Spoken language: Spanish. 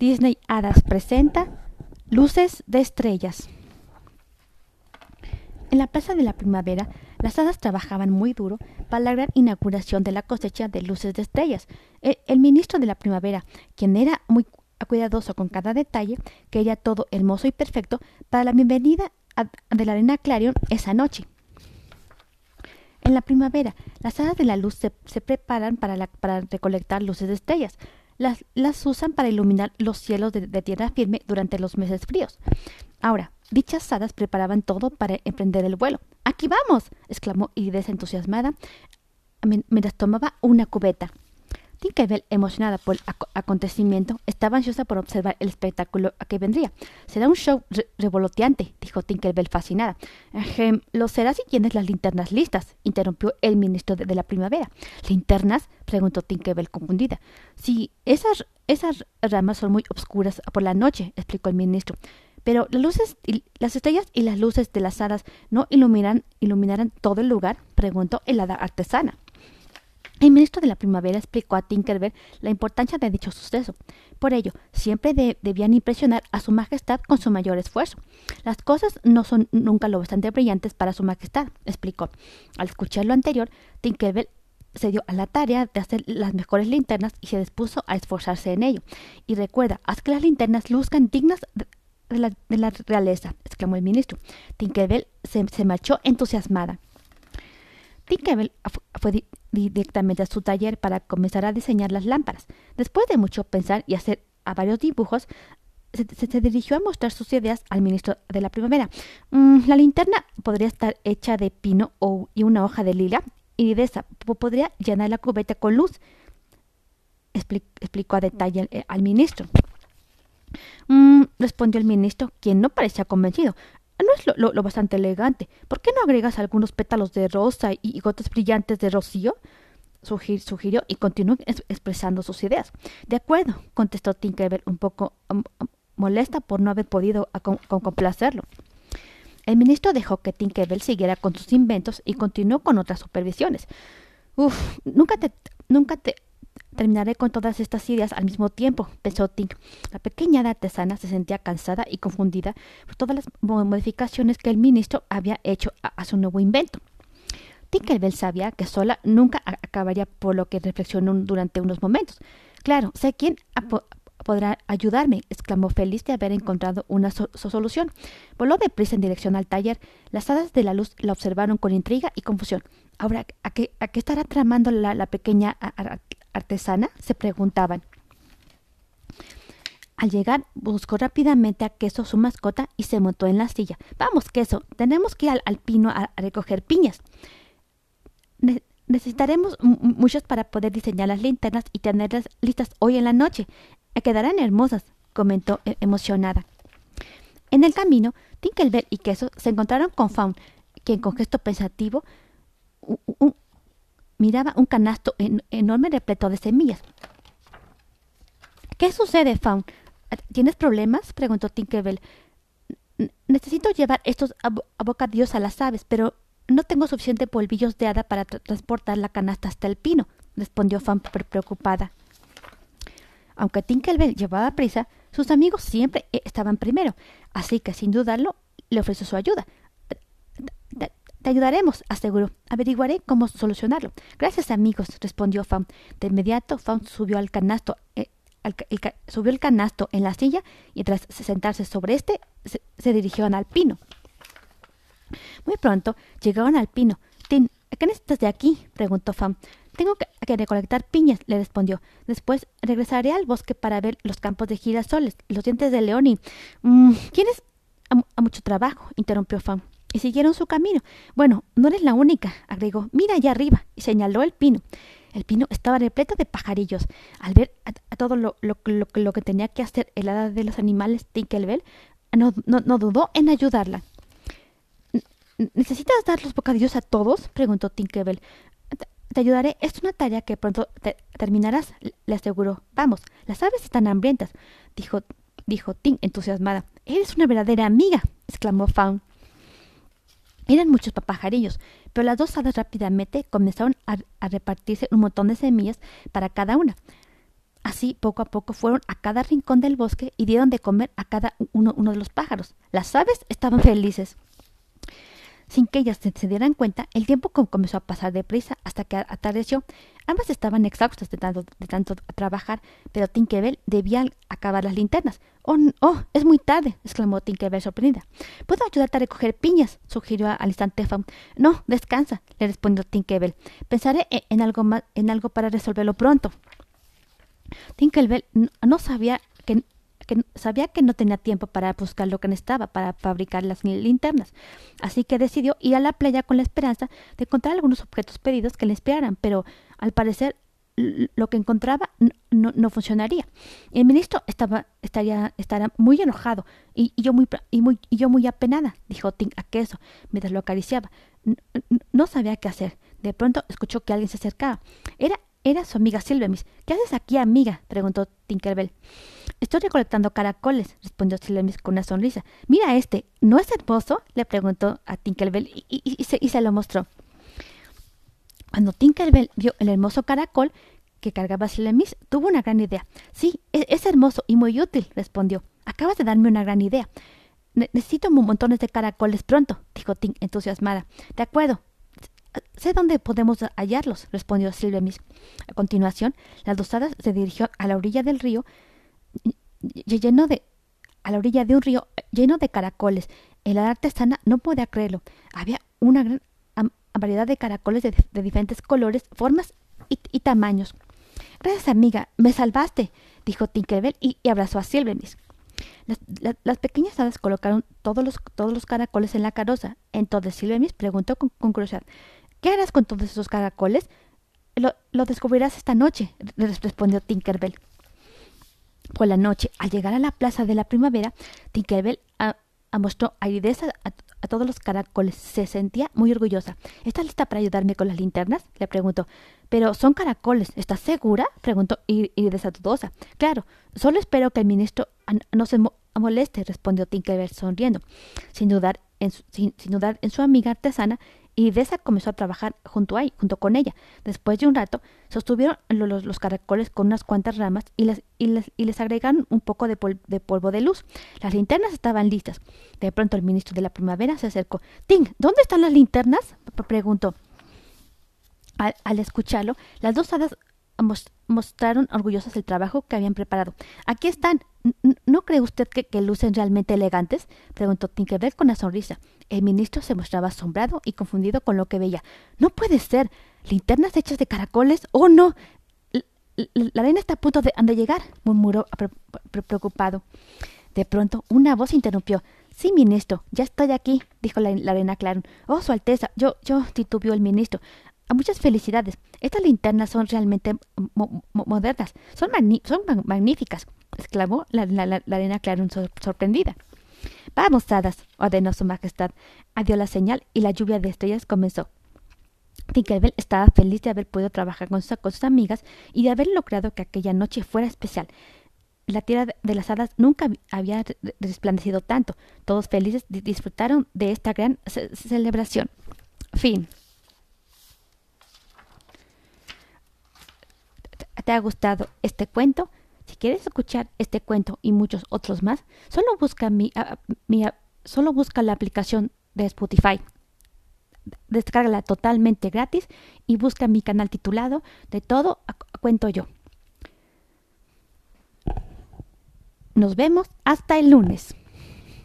Disney Hadas presenta Luces de Estrellas. En la Plaza de la Primavera, las hadas trabajaban muy duro para la gran inauguración de la cosecha de luces de estrellas. El, el ministro de la Primavera, quien era muy cuidadoso con cada detalle, quería todo hermoso y perfecto para la bienvenida de la arena Clarion esa noche. En la primavera, las hadas de la luz se, preparan para, para, recolectar luces de estrellas. Las, las usan para iluminar los cielos de, tierra firme durante los meses fríos. Ahora, dichas hadas preparaban todo para emprender el vuelo. ¡Aquí vamos! exclamó Iris entusiasmada mientras tomaba una cubeta. Tinkerbell, emocionada por el acontecimiento, estaba ansiosa por observar el espectáculo a que vendría. Será un show revoloteante, dijo Tinkerbell fascinada. lo será si tienes las linternas listas, interrumpió el ministro de, la primavera. ¿Linternas? preguntó Tinkerbell confundida. Sí, esas, esas ramas son muy oscuras por la noche, explicó el ministro. Pero las luces, las estrellas y las luces de las hadas no iluminarán todo el lugar, preguntó el hada artesana. El ministro de la Primavera explicó a Tinkerbell la importancia de dicho suceso. Por ello, siempre debían impresionar a Su Majestad con su mayor esfuerzo. Las cosas no son nunca lo bastante brillantes para Su Majestad, explicó. Al escuchar lo anterior, Tinkerbell se dio a la tarea de hacer las mejores linternas y se dispuso a esforzarse en ello. Y recuerda, haz que las linternas luzcan dignas de la, realeza, exclamó el ministro. Tinkerbell se marchó entusiasmada. Tinkerbell fue directamente a su taller para comenzar a diseñar las lámparas. Después de mucho pensar y hacer varios dibujos, se, dirigió a mostrar sus ideas al ministro de la primavera. Mm, la linterna podría estar hecha de pino y una hoja de lila, y de esa podría llenar la cubeta con luz, explicó a detalle al, ministro. Mm, respondió el ministro, quien no parecía convencido. ¿No es lo, bastante elegante? ¿Por qué no agregas algunos pétalos de rosa y, gotas brillantes de rocío? sugirió y continuó expresando sus ideas. De acuerdo, contestó Tinkerbell un poco um, um, molesta por no haber podido complacerlo. El ministro dejó que Tinkerbell siguiera con sus inventos y continuó con otras supervisiones. Uf, nunca te, nunca te Terminaré con todas estas ideas al mismo tiempo, pensó Tink. La pequeña artesana se sentía cansada y confundida por todas las modificaciones que el ministro había hecho a, su nuevo invento. Tinkerbell sabía que sola nunca acabaría por lo que reflexionó durante unos momentos. Claro, sé quién podrá ayudarme, exclamó feliz de haber encontrado una solución. Voló deprisa en dirección al taller. Las hadas de la luz la observaron con intriga y confusión. Ahora, ¿a qué, a qué estará tramando la, la pequeña artesana? se preguntaban. Al llegar, buscó rápidamente a Queso, su mascota, y se montó en la silla. Vamos, Queso, tenemos que ir al, pino a, recoger piñas. necesitaremos muchas para poder diseñar las linternas y tenerlas listas hoy en la noche. Quedarán hermosas, comentó e, emocionada. En el camino, Tinkerbell y Queso se encontraron con Faun, quien con gesto pensativo miraba un canasto enorme repleto de semillas. ¿Qué sucede, Faun? ¿Tienes problemas? preguntó Tinkerbell. Necesito llevar estos abocadillos a las aves, pero no tengo suficiente polvillos de hada para transportar la canasta hasta el pino, respondió Faun preocupada. Aunque Tinkerbell llevaba prisa, sus amigos siempre eh, estaban primero, así que sin dudarlo le ofreció su ayuda. Te ayudaremos, aseguró. Averiguaré cómo solucionarlo. Gracias, amigos, respondió Faun. De inmediato, Faun subió al canasto, eh, subió el canasto en la silla y tras sentarse sobre este, se, dirigieron al pino. Muy pronto llegaron al pino. Tin, ¿qué necesitas de aquí? preguntó Faun. Tengo que, recolectar piñas, le respondió. Después regresaré al bosque para ver los campos de girasoles, los dientes de león y... Mm, ¿Tienes a, mucho trabajo? interrumpió Faun y siguieron su camino. Bueno, no eres la única, agregó. Mira allá arriba, y señaló el pino. El pino estaba repleto de pajarillos. Al ver a, todo lo, lo, lo, que tenía que hacer el hada de los animales, Tinkerbell no, no, no dudó en ayudarla. ¿Necesitas dar los bocadillos a todos? preguntó Tinkerbell. Te ayudaré. Es una tarea que pronto terminarás, le aseguró. Vamos, las aves están hambrientas, dijo, dijo Tink entusiasmada. Eres una verdadera amiga, exclamó Faun. Eran muchos papajarillos, pero las dos hadas rápidamente comenzaron a, repartirse un montón de semillas para cada una. Así, poco a poco, fueron a cada rincón del bosque y dieron de comer a cada uno, uno de los pájaros. Las aves estaban felices. Sin que ellas se, dieran cuenta, el tiempo comenzó a pasar deprisa hasta que atardeció. Ambas estaban exhaustas de tanto, de tanto trabajar, pero Tinkerbell debía acabar las linternas. Oh, oh, es muy tarde, exclamó Tinkerbell sorprendida. ¿Puedo ayudarte a recoger piñas? sugirió al instante Faun. No, descansa, le respondió Tinkerbell. Pensaré e, en algo más, en algo para resolverlo pronto. Tinkerbell no sabía sabía que no tenía tiempo para buscar lo que necesitaba para fabricar las linternas, así que decidió ir a la playa con la esperanza de encontrar algunos objetos pedidos que le inspiraran, pero al parecer lo que encontraba no, funcionaría. El ministro estaba, estaría, muy enojado y, yo muy, y, muy, y yo muy apenada, dijo Tink a Queso mientras lo acariciaba. No, sabía qué hacer. De pronto escuchó que alguien se acercaba. Era, era su amiga Silvemis. ¿Qué haces aquí, amiga? preguntó Tinkerbell. Estoy recolectando caracoles, respondió Silvemis con una sonrisa. Mira este, ¿no es hermoso? le preguntó a Tinkerbell y, se, lo mostró. Cuando Tinkerbell vio el hermoso caracol que cargaba Silvemis, tuvo una gran idea. Sí, es, es, hermoso y muy útil, respondió. Acabas de darme una gran idea. necesito montones de caracoles pronto, dijo Tink entusiasmada. De acuerdo. Sé dónde podemos hallarlos, respondió Silvemis. A continuación, las dosadas se dirigió a la orilla del río lleno de a la orilla de un río lleno de caracoles. El artesana no podía creerlo. Había una gran variedad de caracoles de, diferentes colores, formas y, tamaños. Gracias, amiga, me salvaste, dijo Tinkerbell y, abrazó a Silvemis. Las, pequeñas hadas colocaron todos los, todos los caracoles en la carroza. Entonces Silvemis preguntó con, curiosidad, ¿qué harás con todos esos caracoles? Lo, lo descubrirás esta noche, respondió Tinkerbell. Por la noche, al llegar a la plaza de la primavera, Tinkerbell mostró aridez a, a, todos los caracoles. Se sentía muy orgullosa. ¿Estás lista para ayudarme con las linternas? le preguntó. Pero son caracoles. ¿Estás segura? preguntó Iridesa dudosa. Claro, solo espero que el ministro no se moleste, respondió Tinkerbell sonriendo. Sin dudar sin dudar en su amiga artesana, y Desa comenzó a trabajar junto, a, junto con ella. Después de un rato, sostuvieron los, caracoles con unas cuantas ramas y les, agregaron un poco de, polvo de luz. Las linternas estaban listas. De pronto el ministro de la primavera se acercó. Ting, ¿dónde están las linternas? preguntó. Al escucharlo, las dos hadas mostraron orgullosas el trabajo que habían preparado. Aquí están. ¿No cree usted que, lucen realmente elegantes? preguntó Tinkerbell con una sonrisa. El ministro se mostraba asombrado y confundido con lo que veía. No puede ser. ¿Linternas hechas de caracoles? ¡Oh, no! La, arena está a punto de, llegar, murmuró preocupado. De pronto, una voz interrumpió. Sí, ministro, ya estoy aquí, dijo la, arena Claron. Oh, Su Alteza, yo, yo, titubeó el ministro. Muchas felicidades. Estas linternas son realmente modernas. Son, son magníficas, exclamó la, arena Clarón sorprendida. Vamos, hadas, ordenó su majestad. Adió la señal y la lluvia de estrellas comenzó. Tinkerbell estaba feliz de haber podido trabajar con sus amigas y de haber logrado que aquella noche fuera especial. La tierra de las hadas nunca había resplandecido tanto. Todos felices disfrutaron de esta gran celebración. Fin. te ha gustado este cuento, si quieres escuchar este cuento y muchos otros más, solo busca, mi, solo busca la aplicación de Spotify. Descárgala totalmente gratis y busca mi canal titulado De todo cuento yo. Nos vemos hasta el lunes.